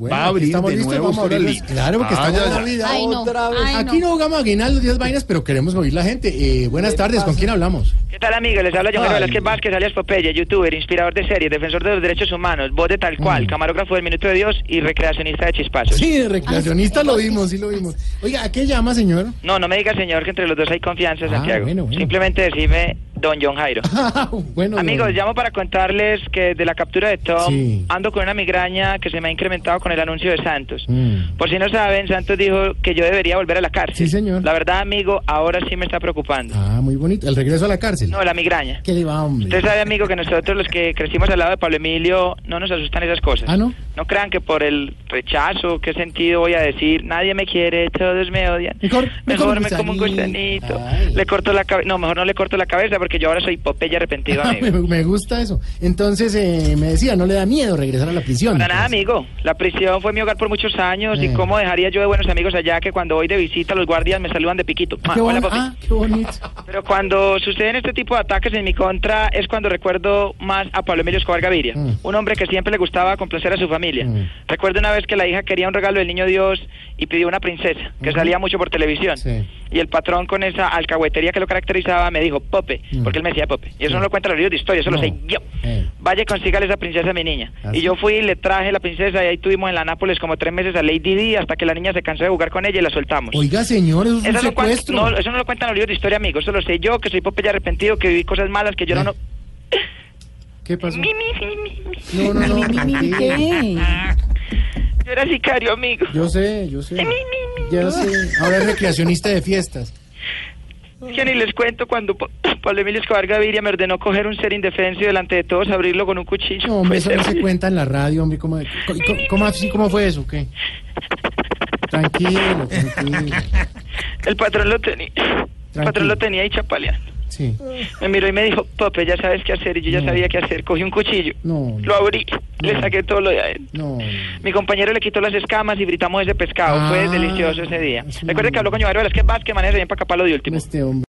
Bueno, Va a abrir estamos de listos, nuevo vamos a línea. Claro, porque Ah, estamos ya, en ya. Ay, no. Otra vez. Ay, Aquí no. no jugamos a guinar los 10 vainas, pero queremos oír la gente. Eh, buenas ¿Qué tardes, ¿con quién hablamos? ¿Qué tal amigos? Les habla Ay. Velázquez Vázquez, alias Popeye, youtuber, inspirador de series, defensor de los derechos humanos, voz de tal cual, Mm. camarógrafo del Minuto de Dios y recreacionista de chispazos. Sí, recreacionista lo vimos, sí lo vimos. Oiga, ¿a qué llama, señor? No, no me diga señor que entre los dos hay confianza, Ah, Santiago. bueno, bueno. Simplemente decime Don John Jairo. bueno, Amigos, don- llamo para contarles que de la captura de Tom Sí. ando con una migraña que se me ha incrementado con el anuncio de Santos. Mm. Por si no saben, Santos dijo que yo debería volver a la cárcel. Sí, señor. La verdad, amigo, ahora sí me está preocupando. Ah, muy bonito. El regreso a la cárcel. No, la migraña. ¿Qué le va, hombre? Usted sabe, amigo, que nosotros los que crecimos al lado de Pablo Emilio no nos asustan esas cosas. Ah, ¿no? No crean que por el rechazo, qué sentido voy a decir, nadie me quiere, todos me odian. Mejor- mejor me como un. Ay. Le corto la cabeza. No, mejor no le corto la cabeza porque yo ahora soy Popeye arrepentido, me, amigo. me gusta eso. Entonces, eh, me decía, ¿no le da miedo regresar a la prisión? Para nada, amigo. La prisión fue mi hogar por muchos años Eh. y cómo dejaría yo de buenos amigos allá que cuando voy de visita los guardias me saludan de piquito. Ah, qué, hola, ah, qué bonito. Pero cuando suceden este tipo de ataques en mi contra es cuando recuerdo más a Pablo Emilio Escobar Gaviria, Mm. un hombre que siempre le gustaba complacer a su familia. Mm. Recuerdo una vez que la hija quería un regalo del niño Dios y pidió una princesa que salía mucho por televisión. Sí. Y el patrón con esa alcahuetería que lo caracterizaba me dijo, Pope, Mm. porque él me decía Pope. Y eso Sí. no lo cuentan los libros de historia, eso No. lo sé yo. Eh. Vaya, consígale esa princesa a mi niña. ¿Ah, y yo fui y le traje la princesa y ahí tuvimos en la Nápoles como tres meses a Lady Di hasta que la niña se cansó de jugar con ella y la soltamos. Oiga, señor, eso es Eso no, cuan- secuestro. no, eso no lo cuentan los libros de historia, amigo. Eso lo sé yo, que soy Popeye arrepentido, que viví cosas malas, que yo no... No... ¿Qué pasó? Mi, mi, mi. No, no, no. tranquilo. ¿Qué? Yo era sicario, amigo. Yo sé, yo sé. Mi, mi, mi. Ya sé. Ahora es recreacionista de fiestas. Que ni les cuento cuando Pa- Pablo Emilio Escobar Gaviria me ordenó coger un ser indefenso y delante de todos abrirlo con un cuchillo. No, hombre, Fue eso no se terrible. cuenta en la radio, hombre. ¿Cómo, cómo, cómo así, cómo fue eso? ¿Qué? Tranquilo, tranquilo. El patrón lo tenía. El patrón lo tenía ahí chapaleando. Sí. Me miró y me dijo, Pope, ya sabes qué hacer. Y yo ya No. sabía qué hacer. Cogí un cuchillo. No, Lo abrí. Le No. saqué todo lo de adentro. no. Mi compañero le quitó las escamas y fritamos ese pescado. Fue Ah, delicioso ese día. Recuerde que habló con Giovanni Vázquez Vázquez, maneja bien para acá para lo de último. Este hombre.